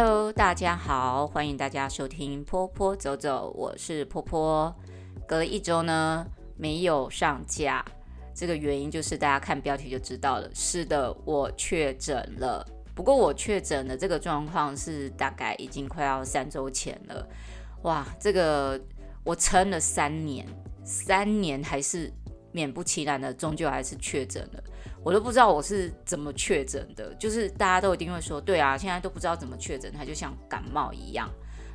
Hello，大家好，欢迎大家收听波波走走，我是波波。隔了一周呢，没有上架，这个原因就是大家看标题就知道了。是的，我确诊了。不过我确诊的这个状况是大概已经快要三周前了。哇，这个我撑了三年，三年还是勉不其然的，终究还是确诊了。我都不知道我是怎么确诊的，就是大家都一定会说，对啊，现在都不知道怎么确诊，它就像感冒一样。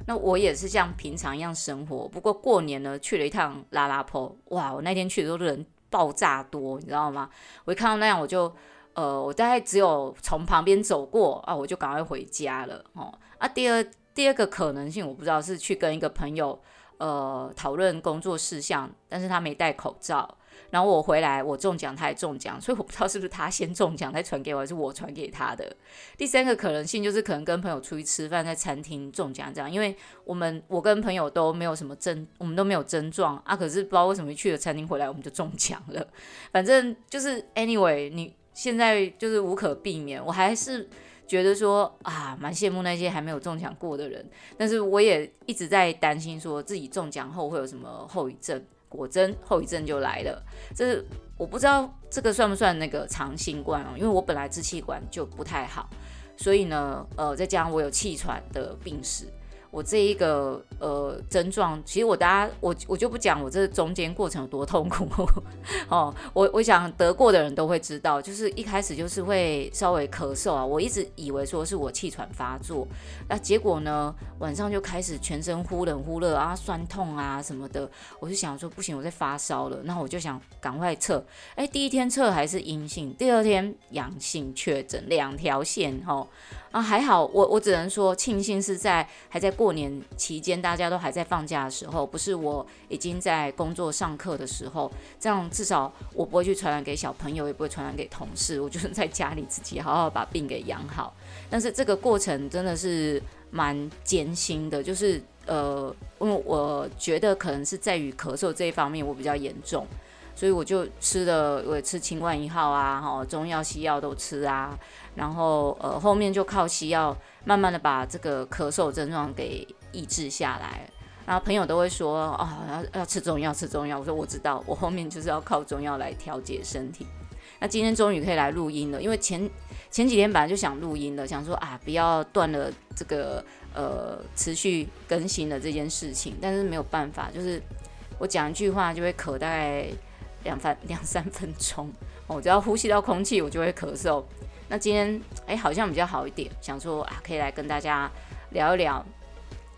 那我也是像平常一样生活，不过过年呢去了一趟拉拉坡，哇，我那天去的时候人爆炸多，你知道吗？我一看到那样，我就呃，我大概只有从旁边走过啊，我就赶快回家了哦。啊，第二第二个可能性我不知道是去跟一个朋友呃讨论工作事项，但是他没戴口罩。然后我回来，我中奖，他也中奖，所以我不知道是不是他先中奖再传给我，还是我传给他的。第三个可能性就是可能跟朋友出去吃饭，在餐厅中奖这样，因为我们我跟朋友都没有什么症，我们都没有症状啊，可是不知道为什么一去了餐厅回来我们就中奖了。反正就是 anyway，你现在就是无可避免，我还是觉得说啊，蛮羡慕那些还没有中奖过的人，但是我也一直在担心说自己中奖后会有什么后遗症。果真后遗症就来了，这是我不知道这个算不算那个长新冠哦，因为我本来支气管就不太好，所以呢，呃，再加上我有气喘的病史。我这一个呃症状，其实我大家我我就不讲我这中间过程有多痛苦哦。我我想得过的人都会知道，就是一开始就是会稍微咳嗽啊。我一直以为说是我气喘发作，那结果呢，晚上就开始全身忽冷忽热啊，酸痛啊什么的。我就想说不行，我在发烧了。那我就想赶快测，哎，第一天测还是阴性，第二天阳性确诊，两条线哈。哦啊，还好，我我只能说庆幸是在还在过年期间，大家都还在放假的时候，不是我已经在工作上课的时候，这样至少我不会去传染给小朋友，也不会传染给同事，我就是在家里自己好好把病给养好。但是这个过程真的是蛮艰辛的，就是呃，因为我觉得可能是在于咳嗽这一方面我比较严重。所以我就吃了，我也吃清冠一号啊，哈，中药西药都吃啊，然后呃后面就靠西药慢慢的把这个咳嗽症状给抑制下来。然后朋友都会说，哦，要要吃中药，吃中药。我说我知道，我后面就是要靠中药来调节身体。那今天终于可以来录音了，因为前前几天本来就想录音的，想说啊不要断了这个呃持续更新的这件事情，但是没有办法，就是我讲一句话就会咳大概。两分 两三分钟，我只要呼吸到空气，我就会咳嗽。那今天哎，好像比较好一点，想说啊，可以来跟大家聊一聊。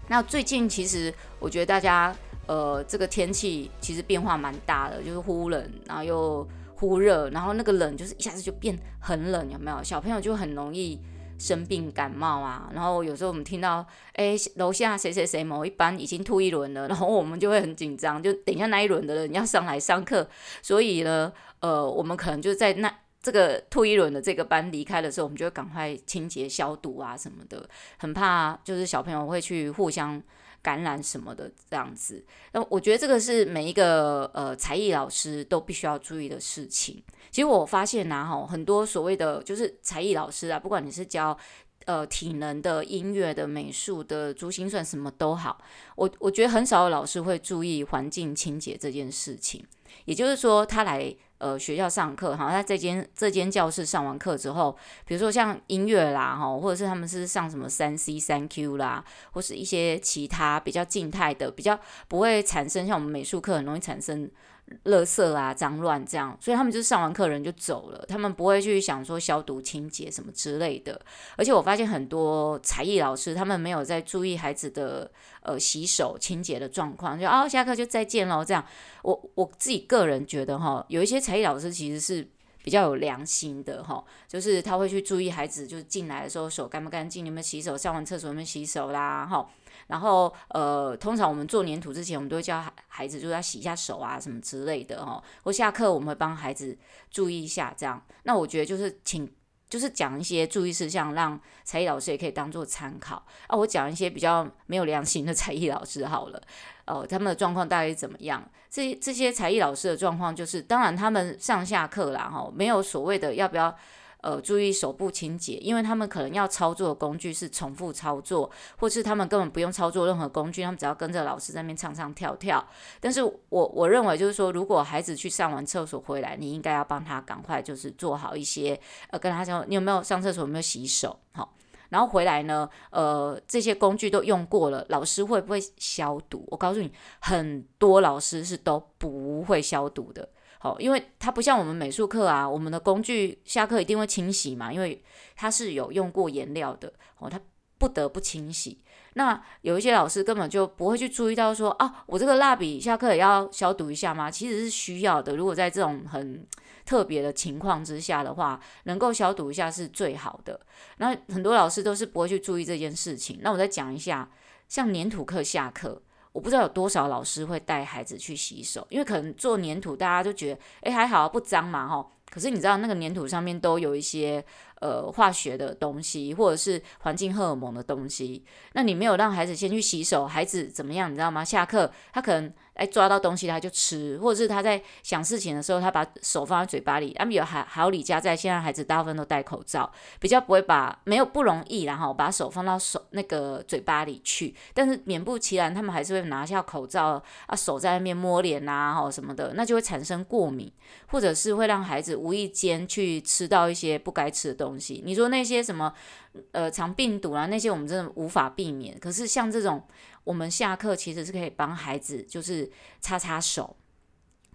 那最近其实我觉得大家呃，这个天气其实变化蛮大的，就是忽冷，然后又忽热，然后那个冷就是一下子就变很冷，有没有？小朋友就很容易。生病感冒啊，然后有时候我们听到，哎，楼下谁谁谁某一班已经吐一轮了，然后我们就会很紧张，就等一下那一轮的人要上来上课，所以呢，呃，我们可能就在那这个吐一轮的这个班离开的时候，我们就会赶快清洁消毒啊什么的，很怕就是小朋友会去互相。感染什么的这样子，那我觉得这个是每一个呃才艺老师都必须要注意的事情。其实我发现呐，哈，很多所谓的就是才艺老师啊，不管你是教呃体能的、音乐的、美术的、珠心算什么都好，我我觉得很少有老师会注意环境清洁这件事情。也就是说，他来。呃，学校上课，好，在这间这间教室上完课之后，比如说像音乐啦，哈，或者是他们是上什么三 C 三 Q 啦，或是一些其他比较静态的，比较不会产生像我们美术课很容易产生。垃圾啊，脏乱这样，所以他们就是上完课人就走了，他们不会去想说消毒清洁什么之类的。而且我发现很多才艺老师，他们没有在注意孩子的呃洗手清洁的状况，就哦下课就再见喽这样。我我自己个人觉得哈，有一些才艺老师其实是比较有良心的哈，就是他会去注意孩子就是进来的时候手干不干净，有没有洗手，上完厕所有没有洗手啦哈。然后，呃，通常我们做黏土之前，我们都会教孩子，就是要洗一下手啊，什么之类的哦。或下课，我们会帮孩子注意一下，这样。那我觉得就是请，就是讲一些注意事项，让才艺老师也可以当做参考。啊，我讲一些比较没有良心的 才艺老师好了，哦，他们的状况大概怎么样？这这些才艺老师的状况就是，当然他们上下课啦，哈，没有所谓的要不要。呃注意手部清洁，因为他们可能要操作的工具是重复操作，或是他们根本不用操作任何工具，他们只要跟着老师在那边唱唱跳跳。但是我我认为就是说，如果孩子去上完厕所回来，你应该要帮他赶快就是做好一些，呃，跟他讲你有没有上厕所，有没有洗手，好。然后回来呢，呃，这些工具都用过了，老师会不会消毒？我告诉你，很多老师是都不会消毒的。好，因为它不像我们美术课啊，我们的工具下课一定会清洗嘛，因为它是有用过颜料的，哦，它不得不清洗。那有一些老师根本就不会去注意到说，啊，我这个蜡笔下课也要消毒一下吗？其实是需要的。如果在这种很特别的情况之下的话，能够消毒一下是最好的。那很多老师都是不会去注意这件事情。那我再讲一下，像黏土课下课，我不知道有多少老师会带孩子去洗手，因为可能做粘土大家都觉得，诶，还好不脏嘛，哈。可是你知道那个粘土上面都有一些呃化学的东西，或者是环境荷尔蒙的东西。那你没有让孩子先去洗手，孩子怎么样？你知道吗？下课他可能。哎，抓到东西他就吃，或者是他在想事情的时候，他把手放在嘴巴里。他们有还好李家在，现在孩子大部分都戴口罩，比较不会把没有不容易，然后把手放到手那个嘴巴里去。但是勉不其然，他们还是会拿下口罩啊，手在那边摸脸啊，吼什么的，那就会产生过敏，或者是会让孩子无意间去吃到一些不该吃的东西。你说那些什么呃肠病毒啊，那些我们真的无法避免。可是像这种。我们下课其实是可以帮孩子，就是擦擦手，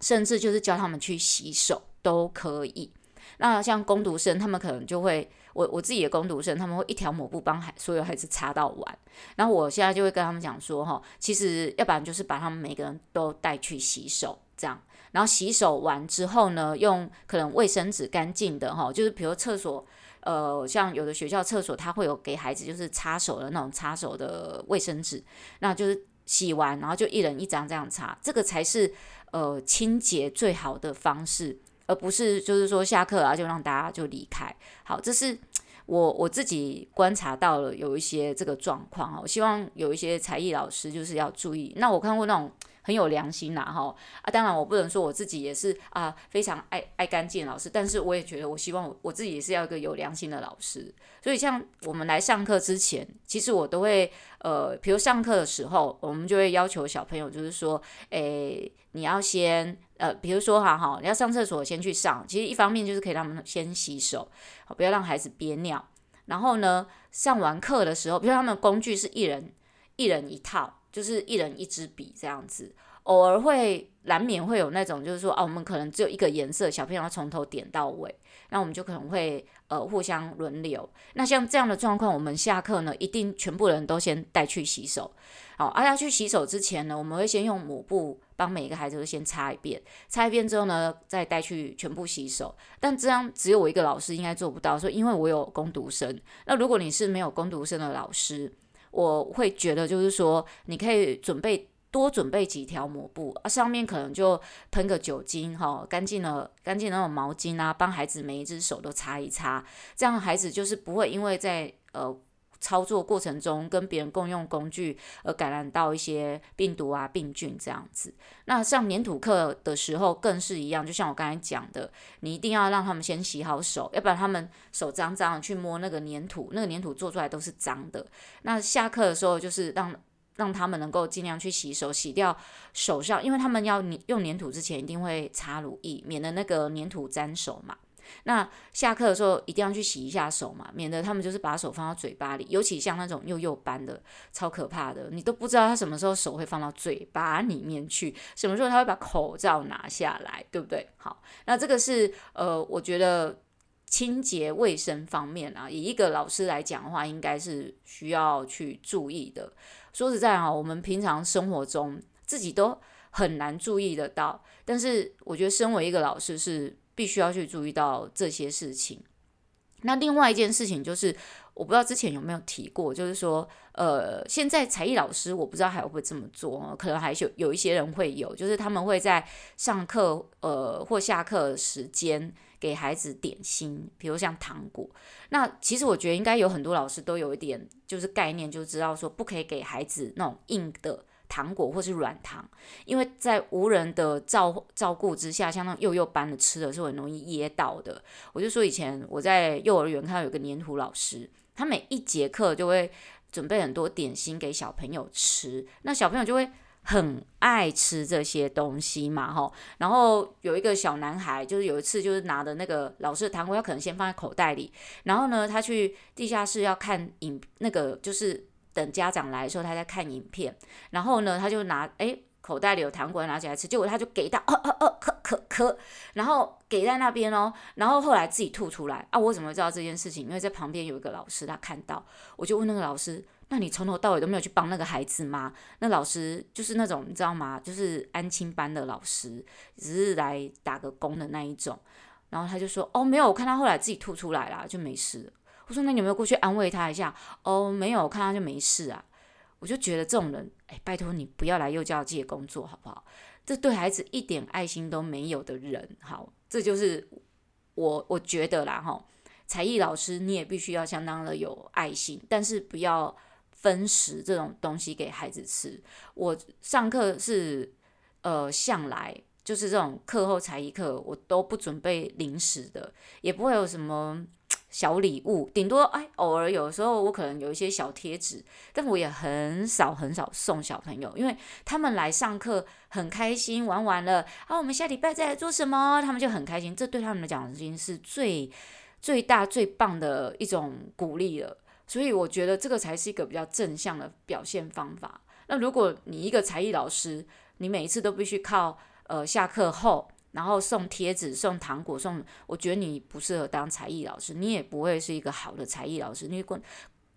甚至就是教他们去洗手都可以。那像工读生，他们可能就会，我我自己的工读生，他们会一条抹布帮孩所有孩子擦到完。然后我现在就会跟他们讲说，哈，其实要不然就是把他们每个人都带去洗手，这样。然后洗手完之后呢，用可能卫生纸干净的，哈，就是比如厕所。呃，像有的学校厕所，它会有给孩子就是擦手的那种擦手的卫生纸，那就是洗完，然后就一人一张这样擦，这个才是呃清洁最好的方式，而不是就是说下课啊就让大家就离开。好，这是我我自己观察到了有一些这个状况，我希望有一些才艺老师就是要注意。那我看过那种。很有良心呐，哈啊！当然，我不能说我自己也是啊，非常爱爱干净老师，但是我也觉得，我希望我我自己也是要一个有良心的老师。所以，像我们来上课之前，其实我都会呃，比如上课的时候，我们就会要求小朋友，就是说，诶，你要先呃，比如说哈哈，你要上厕所先去上，其实一方面就是可以让他们先洗手，不要让孩子憋尿。然后呢，上完课的时候，比如他们工具是一人一人一套。就是一人一支笔这样子，偶尔会难免会有那种，就是说啊，我们可能只有一个颜色，小朋友要从头点到尾，那我们就可能会呃互相轮流。那像这样的状况，我们下课呢，一定全部人都先带去洗手。好，而要去洗手之前呢，我们会先用抹布帮每一个孩子都先擦一遍，擦一遍之后呢，再带去全部洗手。但这样只有我一个老师应该做不到，说因为我有工读生。那如果你是没有工读生的老师，我会觉得，就是说，你可以准备多准备几条抹布啊，上面可能就喷个酒精，哈，干净的，干净那种毛巾啊，帮孩子每一只手都擦一擦，这样孩子就是不会因为在呃操作过程中跟别人共用工具而感染到一些病毒啊、病菌这样子。那上黏土课的时候更是一样，就像我刚才讲的，你一定要让他们先洗好手，要不然他们手脏脏的去摸那个黏土，那个黏土做出来都是脏的。那下课的时候就是让让他们能够尽量去洗手，洗掉手上，因为他们要用黏土之前一定会擦乳液，免得那个黏土沾手嘛。那下课的时候一定要去洗一下手嘛，免得他们就是把手放到嘴巴里，尤其像那种幼幼班的，超可怕的，你都不知道他什么时候手会放到嘴巴里面去，什么时候他会把口罩拿下来，对不对？好，那这个是呃，我觉得清洁卫生方面啊，以一个老师来讲的话，应该是需要去注意的。说实在啊，我们平常生活中自己都很难注意得到，但是我觉得身为一个老师是。必须要去注意到这些事情。那另外一件事情就是，我不知道之前有没有提过，就是说，呃，现在才艺老师我不知道还会不会这么做，可能还有有一些人会有，就是他们会在上课呃或下课时间给孩子点心，比如像糖果。那其实我觉得应该有很多老师都有一点就是概念，就知道说不可以给孩子那种硬的。糖果或是软糖，因为在无人的照照顾之下，像那种幼幼班的吃的是很容易噎到的。我就说以前我在幼儿园看到有个黏土老师，他每一节课就会准备很多点心给小朋友吃，那小朋友就会。很爱吃这些东西嘛，吼，然后有一个小男孩，就是有一次就是拿的那个老师的糖果，他可能先放在口袋里，然后呢，他去地下室要看影，那个就是等家长来的时候，他在看影片，然后呢，他就拿，诶，口袋里有糖果拿起来吃，结果他就给到，呃呃呃，咳咳咳，然后给在那边哦，然后后来自己吐出来啊，我怎么知道这件事情？因为在旁边有一个老师，他看到，我就问那个老师。那你从头到尾都没有去帮那个孩子吗？那老师就是那种你知道吗？就是安亲班的老师，只是来打个工的那一种。然后他就说：“哦，没有，我看他后来自己吐出来了，就没事。”我说：“那你有没有过去安慰他一下？”哦，没有，我看他就没事啊。我就觉得这种人，哎，拜托你不要来幼教界工作好不好？这对孩子一点爱心都没有的人，好，这就是我我觉得啦哈。才艺老师你也必须要相当的有爱心，但是不要。分食这种东西给孩子吃。我上课是，呃，向来就是这种课后才艺课，我都不准备零食的，也不会有什么小礼物，顶多哎，偶尔有时候我可能有一些小贴纸，但我也很少很少送小朋友，因为他们来上课很开心，玩完了，啊，我们下礼拜再来做什么？他们就很开心，这对他们来讲已经是最最大最棒的一种鼓励了。所以我觉得这个才是一个比较正向的表现方法。那如果你一个才艺老师，你每一次都必须靠呃下课后，然后送贴纸、送糖果、送，我觉得你不适合当才艺老师，你也不会是一个好的才艺老师。你光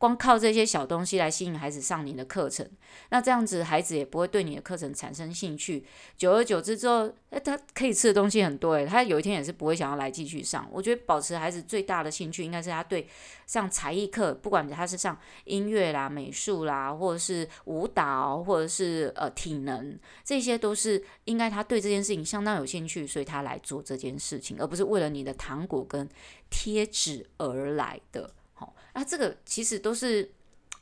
光靠这些小东西来吸引孩子上你的课程，那这样子孩子也不会对你的课程产生兴趣。久而久之之后，诶，他可以吃的东西很多，诶，他有一天也是不会想要来继续上。我觉得保持孩子最大的兴趣，应该是他对上才艺课，不管他是上音乐啦、美术啦，或者是舞蹈，或者是呃体能，这些都是应该他对这件事情相当有兴趣，所以他来做这件事情，而不是为了你的糖果跟贴纸而来的。那这个其实都是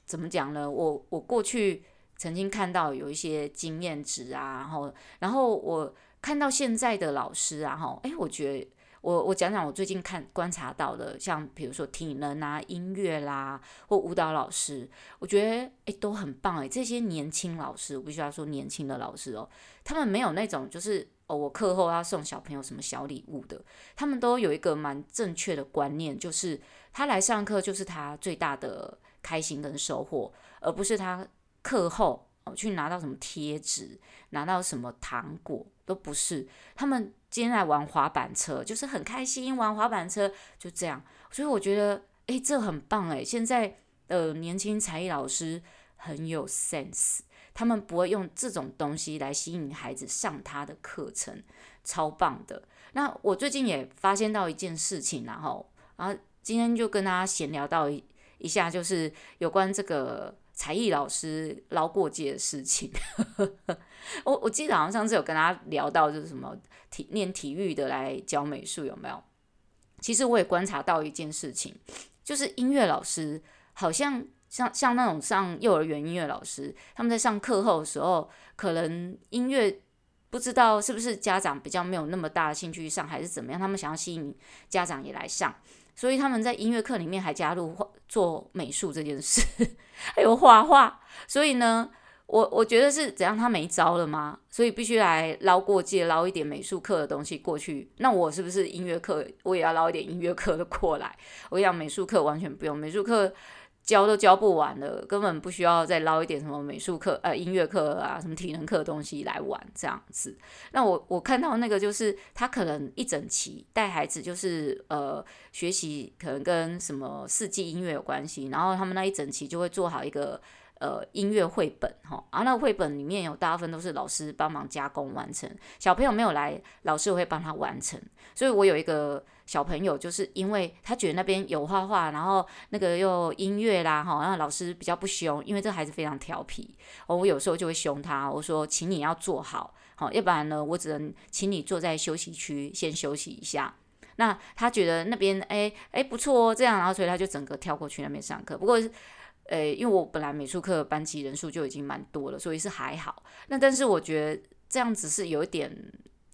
怎么讲呢？我我过去曾经看到有一些经验值啊，然后然后我看到现在的老师啊，哈，哎，我觉得我我讲讲我最近看观察到的，像比如说体能啊、音乐啦或舞蹈老师，我觉得哎都很棒哎，这些年轻老师，我必须要说年轻的老师哦，他们没有那种就是。我课后要送小朋友什么小礼物的，他们都有一个蛮正确的观念，就是他来上课就是他最大的开心跟收获，而不是他课后哦去拿到什么贴纸，拿到什么糖果，都不是。他们今天来玩滑板车，就是很开心玩滑板车，就这样。所以我觉得，诶，这很棒诶，现在的年轻才艺老师很有 sense。他们不会用这种东西来吸引孩子上他的课程，超棒的。那我最近也发现到一件事情，然后，然后今天就跟大家闲聊到一一下，就是有关这个才艺老师捞过界的事情。我我记得好像上次有跟他聊到，就是什么体练体育的来教美术有没有？其实我也观察到一件事情，就是音乐老师好像。像像那种上幼儿园音乐老师，他们在上课后的时候，可能音乐不知道是不是家长比较没有那么大的兴趣上，还是怎么样，他们想要吸引家长也来上，所以他们在音乐课里面还加入做美术这件事，还有画画。所以呢，我我觉得是怎样，他没招了吗？所以必须来捞过界，捞一点美术课的东西过去。那我是不是音乐课，我也要捞一点音乐课的过来？我讲美术课完全不用，美术课。教都教不完了，根本不需要再捞一点什么美术课、呃音乐课啊、什么体能课的东西来玩这样子。那我我看到那个就是他可能一整期带孩子就是呃学习，可能跟什么四季音乐有关系，然后他们那一整期就会做好一个。呃，音乐绘本哈，啊，那绘本里面有大部分都是老师帮忙加工完成，小朋友没有来，老师会帮他完成。所以我有一个小朋友，就是因为他觉得那边有画画，然后那个又音乐啦哈，然后老师比较不凶，因为这孩子非常调皮，我有时候就会凶他，我说，请你要坐好，好，要不然呢，我只能请你坐在休息区先休息一下。那他觉得那边哎哎不错哦，这样，然后所以他就整个跳过去那边上课。不过。诶，因为我本来美术课班级人数就已经蛮多了，所以是还好。那但是我觉得这样子是有一点，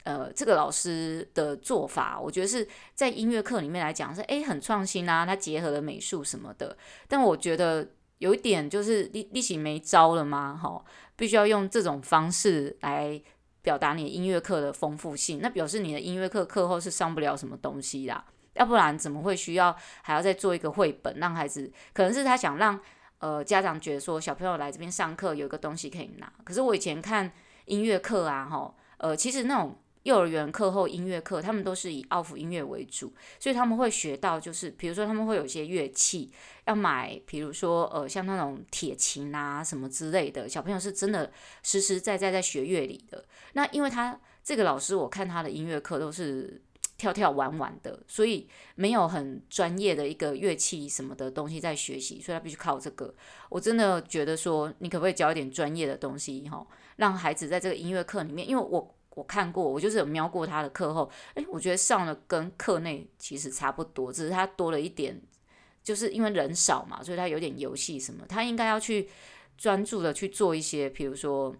呃，这个老师的做法，我觉得是在音乐课里面来讲是诶很创新啊，他结合了美术什么的。但我觉得有一点就是立立起没招了吗？哈，必须要用这种方式来表达你的音乐课的丰富性，那表示你的音乐课课后是上不了什么东西啦。要不然怎么会需要还要再做一个绘本，让孩子可能是他想让呃家长觉得说小朋友来这边上课有一个东西可以拿。可是我以前看音乐课啊，哈，呃，其实那种幼儿园课后音乐课，他们都是以奥福音乐为主，所以他们会学到就是比如说他们会有一些乐器要买，比如说呃像那种铁琴啊什么之类的，小朋友是真的实实在在在学乐理的。那因为他这个老师，我看他的音乐课都是。跳跳玩玩的，所以没有很专业的一个乐器什么的东西在学习，所以他必须靠这个。我真的觉得说，你可不可以教一点专业的东西哈，让孩子在这个音乐课里面，因为我我看过，我就是有瞄过他的课后，诶，我觉得上了跟课内其实差不多，只是他多了一点，就是因为人少嘛，所以他有点游戏什么，他应该要去专注的去做一些，比如说。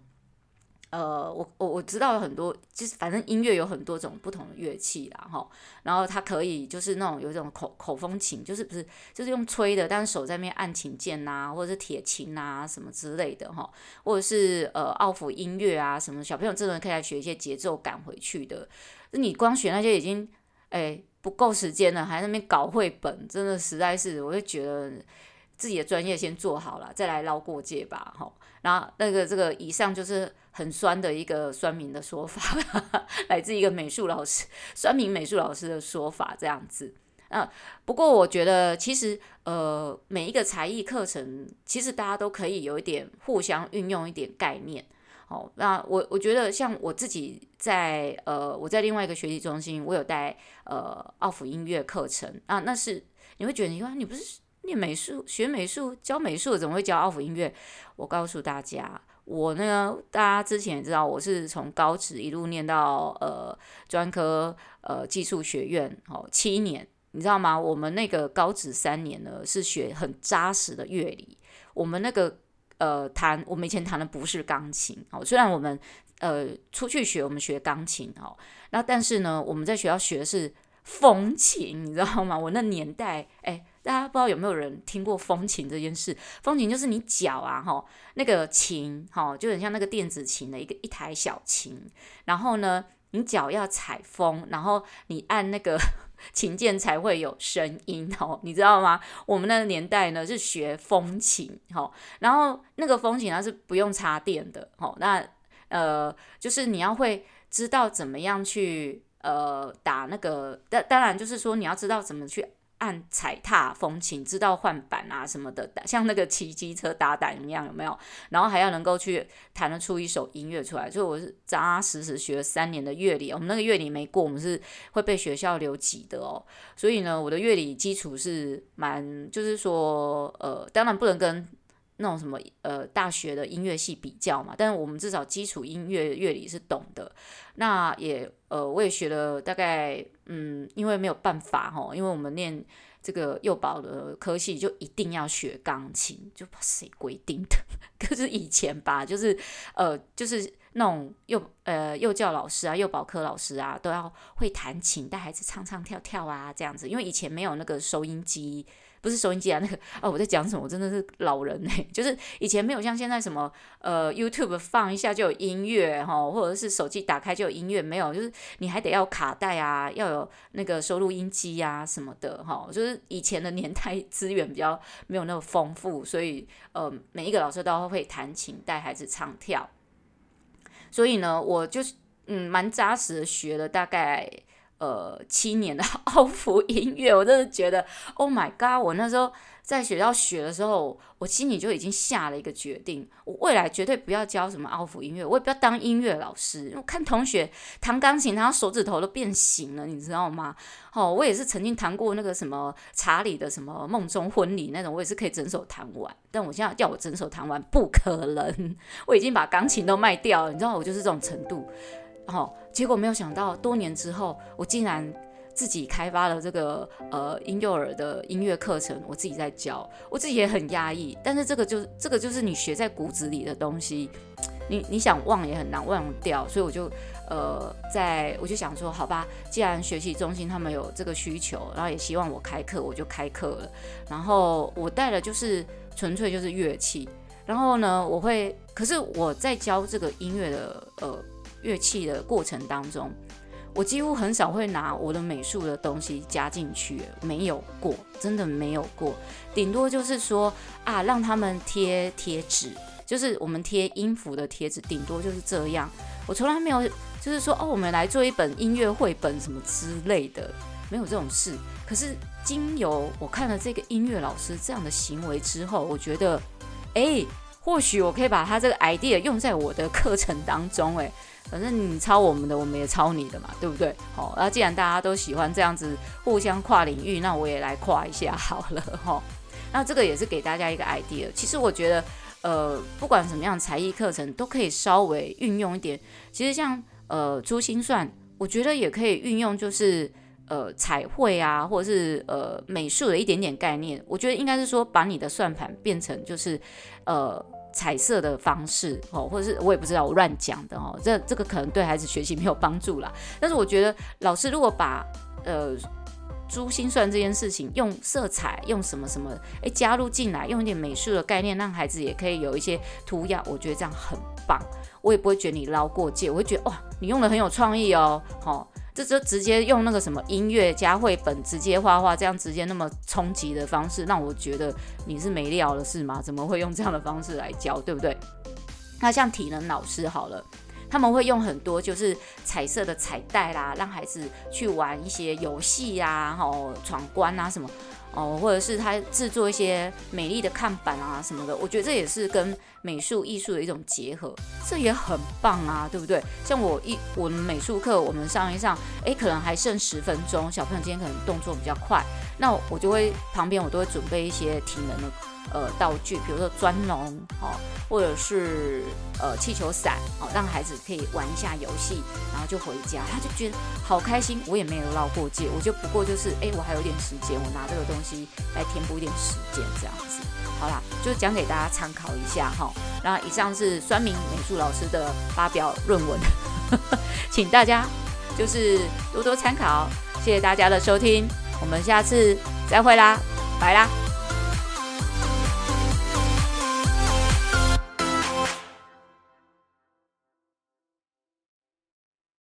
呃，我我我知道有很多，就是反正音乐有很多种不同的乐器啦，哈，然后它可以就是那种有一种口口风琴，就是不是就是用吹的，但是手在那边按琴键呐、或者是铁琴啊什么之类的哈，或者是呃奥福音乐啊什么，小朋友真的可以来学一些节奏感回去的。你光学那些已经哎不够时间了，还在那边搞绘本，真的实在是，我就觉得。自己的专业先做好了，再来捞过界吧，哈。然后那个这个以上就是很酸的一个酸民的说法，呵 呵来自一个美术老师，酸民美术老师的说法这样子。那不过我觉得其实呃每一个才艺课程，其实大家都可以有一点互相运用一点概念。哦，那我我觉得像我自己在呃我在另外一个学习中心，我有带呃奥福音乐课程啊，那是你会觉得你说你不是。念美术，学美术，教美术，怎么会教奥普音乐？我告诉大家，我呢，大家之前也知道，我是从高职一路念到呃专科呃技术学院，哦，七年，你知道吗？我们那个高职三年呢，是学很扎实的乐理。我们那个呃弹，我们以前弹的不是钢琴，哦，虽然我们呃出去学，我们学钢琴，哦，那但是呢，我们在学校学的是风琴，你知道吗？我那年代，哎。大家不知道有没有人听过风琴这件事？风琴就是你脚啊，哈，那个琴，哈，就很像那个电子琴的一个一台小琴。然后呢，你脚要踩风，然后你按那个 琴键才会有声音，哦，你知道吗？我们那个年代呢是学风琴，哈，然后那个风琴它是不用插电的，哈，那呃，就是你要会知道怎么样去呃打那个，当当然就是说你要知道怎么去。按踩踏风琴，知道换板啊什么的，像那个骑机车打胆一样，有没有？然后还要能够去弹得出一首音乐出来。所以我是扎扎实实学了三年的乐理，我们那个乐理没过，我们是会被学校留级的哦。所以呢，我的乐理基础是蛮，就是说，呃，当然不能跟那种什么呃大学的音乐系比较嘛，但是我们至少基础音乐乐理是懂的。那也呃，我也学了大概。嗯，因为没有办法吼，因为我们念这个幼保的科系，就一定要学钢琴，就谁规定的？可是以前吧，就是呃，就是那种幼呃幼教老师啊，幼保科老师啊，都要会弹琴，带孩子唱唱跳跳啊，这样子。因为以前没有那个收音机。不是收音机啊，那个哦，我在讲什么？我真的是老人哎，就是以前没有像现在什么呃 YouTube 放一下就有音乐哈，或者是手机打开就有音乐，没有，就是你还得要卡带啊，要有那个收录音机啊什么的哈，就是以前的年代资源比较没有那么丰富，所以呃每一个老师都会弹琴带孩子唱跳，所以呢，我就是嗯蛮扎实的学了大概。呃，七年的 奥福音乐，我真的觉得，Oh my God！我那时候在学校学的时候，我心里就已经下了一个决定，我未来绝对不要教什么奥福音乐，我也不要当音乐老师。因为我看同学弹钢琴，他手指头都变形了，你知道吗？哦，我也是曾经弹过那个什么查理的什么梦中婚礼那种，我也是可以整首弹完。但我现在叫我整首弹完，不可能，我已经把钢琴都卖掉了，你知道，我就是这种程度。哦，结果没有想到，多年之后，我竟然自己开发了这个呃婴幼儿的音乐课程，我自己在教，我自己也很压抑。但是这个就是这个就是你学在骨子里的东西，你你想忘也很难忘掉。所以我就呃在我就想说，好吧，既然学习中心他们有这个需求，然后也希望我开课，我就开课了。然后我带的就是纯粹就是乐器。然后呢，我会，可是我在教这个音乐的呃乐器的过程当中，我几乎很少会拿我的美术的东西加进去，没有过，真的没有过。顶多就是说啊，让他们贴贴纸，就是我们贴音符的贴纸，顶多就是这样。我从来没有就是说哦，我们来做一本音乐绘本什么之类的，没有这种事。可是经由我看了这个音乐老师这样的行为之后，我觉得。哎，或许我可以把他这个 idea 用在我的课程当中。哎，反正你抄我们的，我们也抄你的嘛，对不对？好，那既然大家都喜欢这样子互相跨领域，那我也来跨一下好了哈。那这个也是给大家一个 idea。其实我觉得，呃，不管什么样才艺课程，都可以稍微运用一点。其实像呃珠心算，我觉得也可以运用，就是。呃，彩绘啊，或者是呃美术的一点点概念，我觉得应该是说把你的算盘变成就是呃彩色的方式哦，或者是我也不知道我乱讲的哦，这这个可能对孩子学习没有帮助啦。但是我觉得老师如果把呃珠心算这件事情用色彩用什么什么诶加入进来，用一点美术的概念，让孩子也可以有一些涂鸦，我觉得这样很棒。我也不会觉得你捞过界，我会觉得哇，你用的很有创意哦，好。这就直接用那个什么音乐加绘本直接画画，这样直接那么冲击的方式，让我觉得你是没料了是吗？怎么会用这样的方式来教，对不对？那像体能老师好了，他们会用很多就是彩色的彩带啦，让孩子去玩一些游戏呀，哦，闯关啊什么。哦，或者是他制作一些美丽的看板啊什么的，我觉得这也是跟美术艺术的一种结合，这也很棒啊，对不对？像我一我们美术课，我们上一上，诶，可能还剩十分钟，小朋友今天可能动作比较快，那我就会旁边我都会准备一些体能的。呃，道具，比如说钻龙，哦，或者是呃气球伞，哦，让孩子可以玩一下游戏，然后就回家，他就觉得好开心。我也没有绕过界，我就不过就是，哎，我还有点时间，我拿这个东西来填补一点时间，这样子。好啦，就讲给大家参考一下哈。那以上是酸民美术老师的发表论文，请大家就是多多参考。谢谢大家的收听，我们下次再会啦，拜啦。